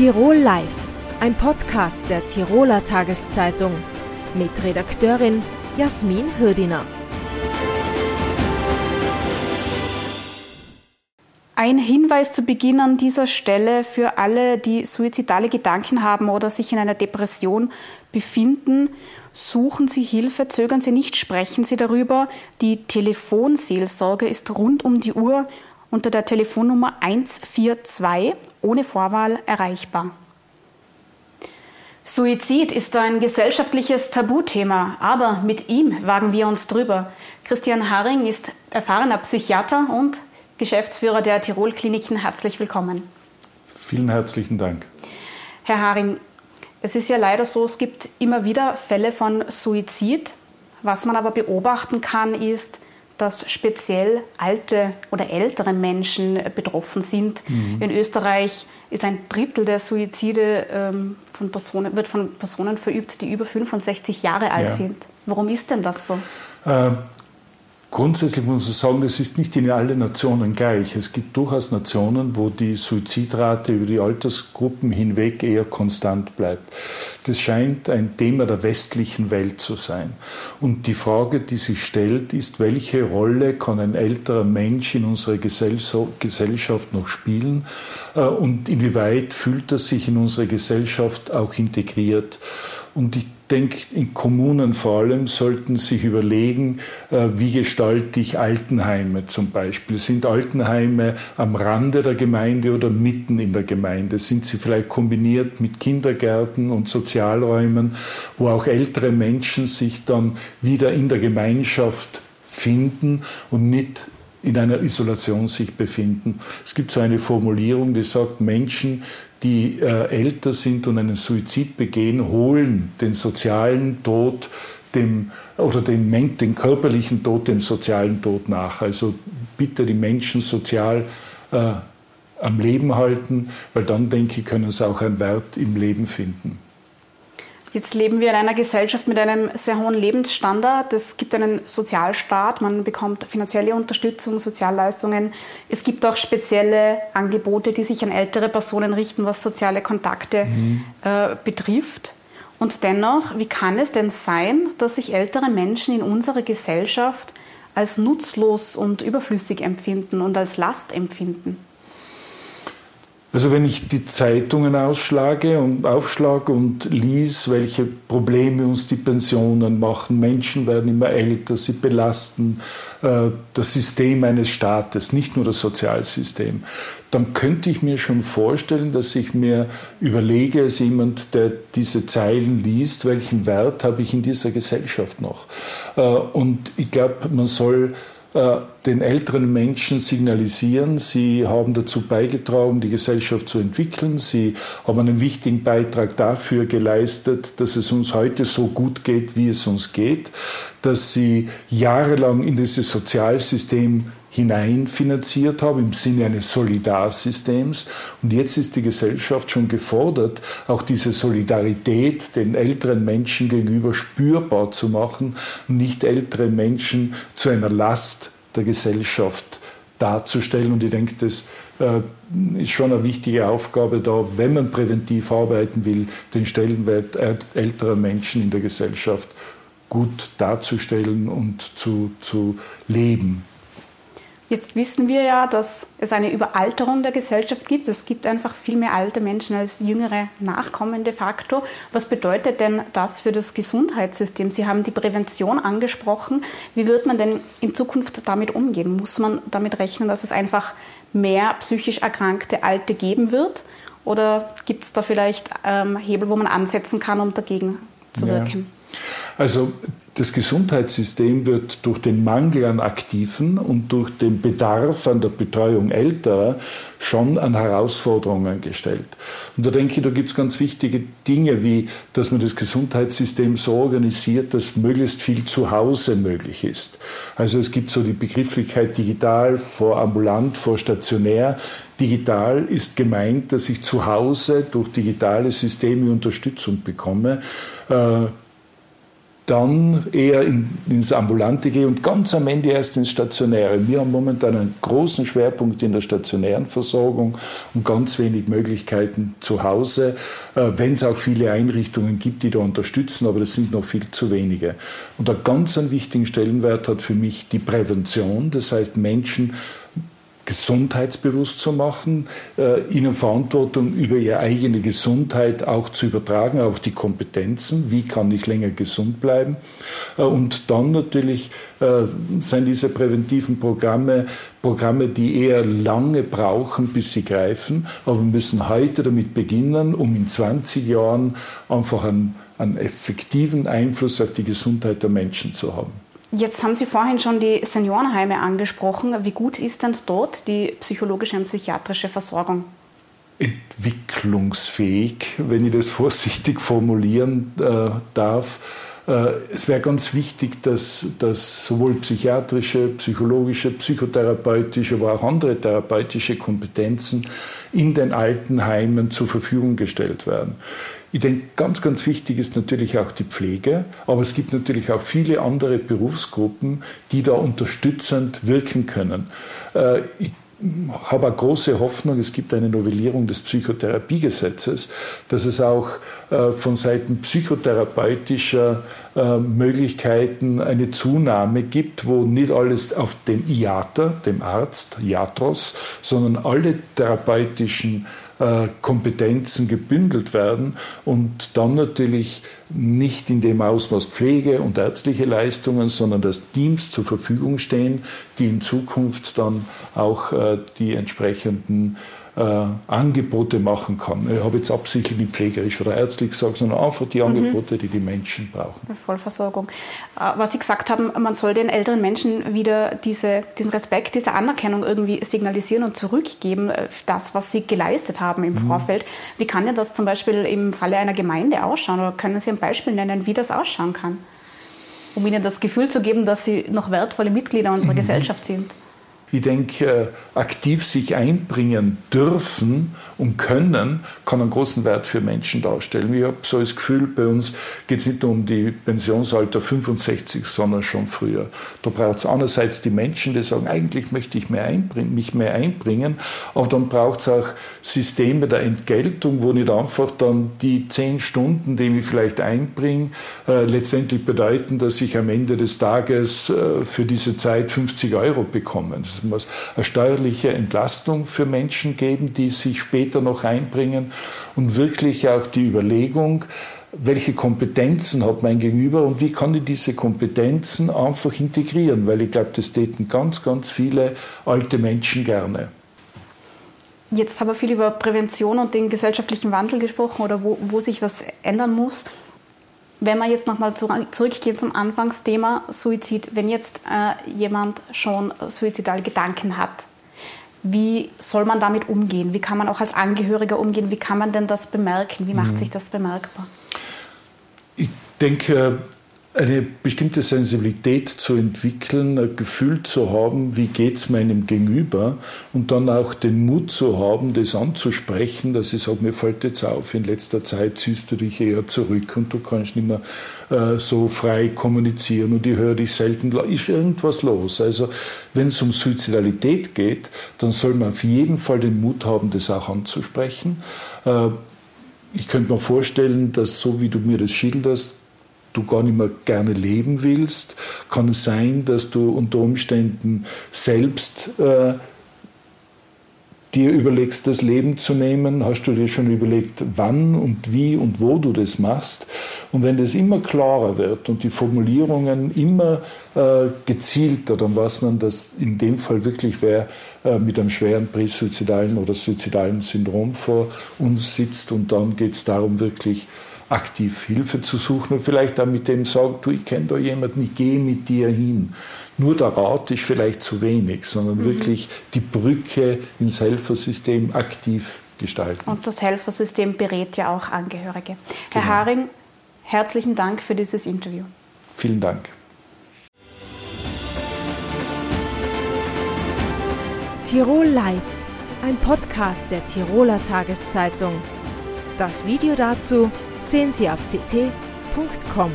Tirol Live, ein Podcast der Tiroler Tageszeitung mit Redakteurin Jasmin Hürdiner. Ein Hinweis zu Beginn an dieser Stelle für alle, die suizidale Gedanken haben oder sich in einer Depression befinden. Suchen Sie Hilfe, zögern Sie nicht, sprechen Sie darüber. Die Telefonseelsorge ist rund um die Uhr unter der Telefonnummer 142 ohne Vorwahl erreichbar. Suizid ist ein gesellschaftliches Tabuthema, aber mit ihm wagen wir uns drüber. Christian Haring ist erfahrener Psychiater und Geschäftsführer der Tirol Kliniken. Herzlich willkommen. Vielen herzlichen Dank. Herr Haring, es ist ja leider so, es gibt immer wieder Fälle von Suizid. Was man aber beobachten kann, ist, dass speziell alte oder ältere Menschen betroffen sind. Mhm. In Österreich ist ein Drittel der Suizide ähm, von Personen, wird von Personen verübt, die über 65 Jahre alt ja. sind. Warum ist denn das so? Äh, Grundsätzlich muss man sagen, das ist nicht in allen Nationen gleich. Es gibt durchaus Nationen, wo die Suizidrate über die Altersgruppen hinweg eher konstant bleibt. Das scheint ein Thema der westlichen Welt zu sein. Und die Frage, die sich stellt, ist, welche Rolle kann ein älterer Mensch in unserer Gesellschaft noch spielen äh, und inwieweit fühlt er sich in unsere Gesellschaft auch integriert. Und ich denke, in Kommunen vor allem sollten sich überlegen, äh, wie gestalte ich Altenheime zum Beispiel. Sind Altenheime am Rande der Gemeinde oder mitten in der Gemeinde? Sind sie vielleicht kombiniert mit Kindergärten und Sozialräumen, wo auch ältere Menschen sich dann wieder in der Gemeinschaft finden und nicht in einer Isolation sich befinden. Es gibt so eine Formulierung, die sagt, Menschen, die äh, älter sind und einen Suizid begehen, holen den sozialen Tod dem, oder den, den körperlichen Tod dem sozialen Tod nach. Also bitte die Menschen sozial äh, am Leben halten, weil dann, denke ich, können sie auch einen Wert im Leben finden. Jetzt leben wir in einer Gesellschaft mit einem sehr hohen Lebensstandard. Es gibt einen Sozialstaat, man bekommt finanzielle Unterstützung, Sozialleistungen. Es gibt auch spezielle Angebote, die sich an ältere Personen richten, was soziale Kontakte mhm. äh, betrifft. Und dennoch, wie kann es denn sein, dass sich ältere Menschen in unserer Gesellschaft als nutzlos und überflüssig empfinden und als Last empfinden? Also wenn ich die Zeitungen ausschlage und aufschlage und lies, welche Probleme uns die Pensionen machen, Menschen werden immer älter, sie belasten äh, das System eines Staates, nicht nur das Sozialsystem, dann könnte ich mir schon vorstellen, dass ich mir überlege, als jemand, der diese Zeilen liest, welchen Wert habe ich in dieser Gesellschaft noch. Äh, und ich glaube, man soll den älteren Menschen signalisieren, sie haben dazu beigetragen, die Gesellschaft zu entwickeln. Sie haben einen wichtigen Beitrag dafür geleistet, dass es uns heute so gut geht, wie es uns geht, dass sie jahrelang in dieses Sozialsystem hineinfinanziert haben im Sinne eines Solidarsystems. Und jetzt ist die Gesellschaft schon gefordert, auch diese Solidarität den älteren Menschen gegenüber spürbar zu machen und nicht ältere Menschen zu einer Last der Gesellschaft darzustellen. Und ich denke, das äh, ist schon eine wichtige Aufgabe da, wenn man präventiv arbeiten will, den Stellenwert älterer Menschen in der Gesellschaft gut darzustellen und zu, zu leben. Jetzt wissen wir ja, dass es eine Überalterung der Gesellschaft gibt. Es gibt einfach viel mehr alte Menschen als jüngere Nachkommen de facto. Was bedeutet denn das für das Gesundheitssystem? Sie haben die Prävention angesprochen. Wie wird man denn in Zukunft damit umgehen? Muss man damit rechnen, dass es einfach mehr psychisch erkrankte Alte geben wird? Oder gibt es da vielleicht ähm, Hebel, wo man ansetzen kann, um dagegen zu wirken? Also das Gesundheitssystem wird durch den Mangel an Aktiven und durch den Bedarf an der Betreuung älterer schon an Herausforderungen gestellt. Und da denke ich, da gibt es ganz wichtige Dinge, wie dass man das Gesundheitssystem so organisiert, dass möglichst viel zu Hause möglich ist. Also es gibt so die Begrifflichkeit digital vor ambulant, vor stationär. Digital ist gemeint, dass ich zu Hause durch digitale Systeme Unterstützung bekomme. Äh, dann eher in, ins Ambulante gehe und ganz am Ende erst ins Stationäre. Wir haben momentan einen großen Schwerpunkt in der stationären Versorgung und ganz wenig Möglichkeiten zu Hause, äh, wenn es auch viele Einrichtungen gibt, die da unterstützen, aber das sind noch viel zu wenige. Und einen ganz einen wichtigen Stellenwert hat für mich die Prävention, das heißt Menschen gesundheitsbewusst zu machen, äh, ihnen Verantwortung über ihre eigene Gesundheit auch zu übertragen, auch die Kompetenzen, wie kann ich länger gesund bleiben. Äh, und dann natürlich äh, sind diese präventiven Programme Programme, die eher lange brauchen, bis sie greifen, aber wir müssen heute damit beginnen, um in 20 Jahren einfach einen, einen effektiven Einfluss auf die Gesundheit der Menschen zu haben. Jetzt haben Sie vorhin schon die Seniorenheime angesprochen. Wie gut ist denn dort die psychologische und psychiatrische Versorgung? Entwicklungsfähig, wenn ich das vorsichtig formulieren äh, darf. Äh, es wäre ganz wichtig, dass, dass sowohl psychiatrische, psychologische, psychotherapeutische, aber auch andere therapeutische Kompetenzen in den Altenheimen zur Verfügung gestellt werden. Ich denke, ganz, ganz wichtig ist natürlich auch die Pflege, aber es gibt natürlich auch viele andere Berufsgruppen, die da unterstützend wirken können. Äh, ich habe eine große Hoffnung, es gibt eine Novellierung des Psychotherapiegesetzes, dass es auch äh, von Seiten psychotherapeutischer äh, Möglichkeiten eine Zunahme gibt, wo nicht alles auf den IATA, dem Arzt, IATROS, sondern alle therapeutischen äh, Kompetenzen gebündelt werden und dann natürlich nicht in dem Ausmaß Pflege und ärztliche Leistungen, sondern dass Teams zur Verfügung stehen, die in Zukunft dann auch äh, die entsprechenden äh, Angebote machen kann. Ich habe jetzt absichtlich nicht pflegerisch oder ärztlich gesagt, sondern einfach die mhm. Angebote, mhm. die die Menschen brauchen. Vollversorgung. Äh, was Sie gesagt haben, man soll den älteren Menschen wieder diese, diesen Respekt, diese Anerkennung irgendwie signalisieren und zurückgeben, äh, das, was sie geleistet haben im mhm. Vorfeld. Wie kann denn das zum Beispiel im Falle einer Gemeinde ausschauen? Oder können Sie ein Beispiel nennen, wie das ausschauen kann? Um ihnen das Gefühl zu geben, dass sie noch wertvolle Mitglieder unserer mhm. Gesellschaft sind ich denke, äh, aktiv sich einbringen dürfen und können, kann einen großen Wert für Menschen darstellen. Ich habe so das Gefühl, bei uns geht es nicht nur um die Pensionsalter 65, sondern schon früher. Da braucht es einerseits die Menschen, die sagen, eigentlich möchte ich mehr mich mehr einbringen, aber dann braucht es auch Systeme der Entgeltung, wo nicht einfach dann die zehn Stunden, die ich vielleicht einbringe, äh, letztendlich bedeuten, dass ich am Ende des Tages äh, für diese Zeit 50 Euro bekomme. Das muss eine steuerliche Entlastung für Menschen geben, die sich später noch einbringen und wirklich auch die Überlegung, welche Kompetenzen hat mein Gegenüber und wie kann ich diese Kompetenzen einfach integrieren, weil ich glaube, das täten ganz, ganz viele alte Menschen gerne. Jetzt haben wir viel über Prävention und den gesellschaftlichen Wandel gesprochen oder wo, wo sich was ändern muss. Wenn wir jetzt nochmal zurückgehen zum Anfangsthema Suizid, wenn jetzt äh, jemand schon suizidale Gedanken hat, wie soll man damit umgehen? Wie kann man auch als Angehöriger umgehen? Wie kann man denn das bemerken? Wie macht mhm. sich das bemerkbar? Ich denke, eine bestimmte Sensibilität zu entwickeln, ein Gefühl zu haben, wie geht es meinem Gegenüber und dann auch den Mut zu haben, das anzusprechen, dass ich sage, mir fällt jetzt auf, in letzter Zeit ziehst du dich eher zurück und du kannst nicht mehr äh, so frei kommunizieren und ich höre dich selten, ist irgendwas los. Also wenn es um Suizidalität geht, dann soll man auf jeden Fall den Mut haben, das auch anzusprechen. Äh, ich könnte mir vorstellen, dass so wie du mir das schilderst, du gar nicht mehr gerne leben willst, kann es sein, dass du unter Umständen selbst äh, dir überlegst, das Leben zu nehmen, hast du dir schon überlegt, wann und wie und wo du das machst. Und wenn das immer klarer wird und die Formulierungen immer äh, gezielter, dann weiß man, dass in dem Fall wirklich wer äh, mit einem schweren präsuizidalen oder suizidalen Syndrom vor uns sitzt. Und dann geht es darum, wirklich aktiv Hilfe zu suchen und vielleicht auch mit dem sagen, du, ich kenne da jemanden, ich gehe mit dir hin. Nur der Rat ist vielleicht zu wenig, sondern mhm. wirklich die Brücke ins Helfersystem aktiv gestalten. Und das Helfersystem berät ja auch Angehörige. Herr genau. Haring, herzlichen Dank für dieses Interview. Vielen Dank. Tirol Live, ein Podcast der Tiroler Tageszeitung. Das Video dazu sehen Sie auf tt.com.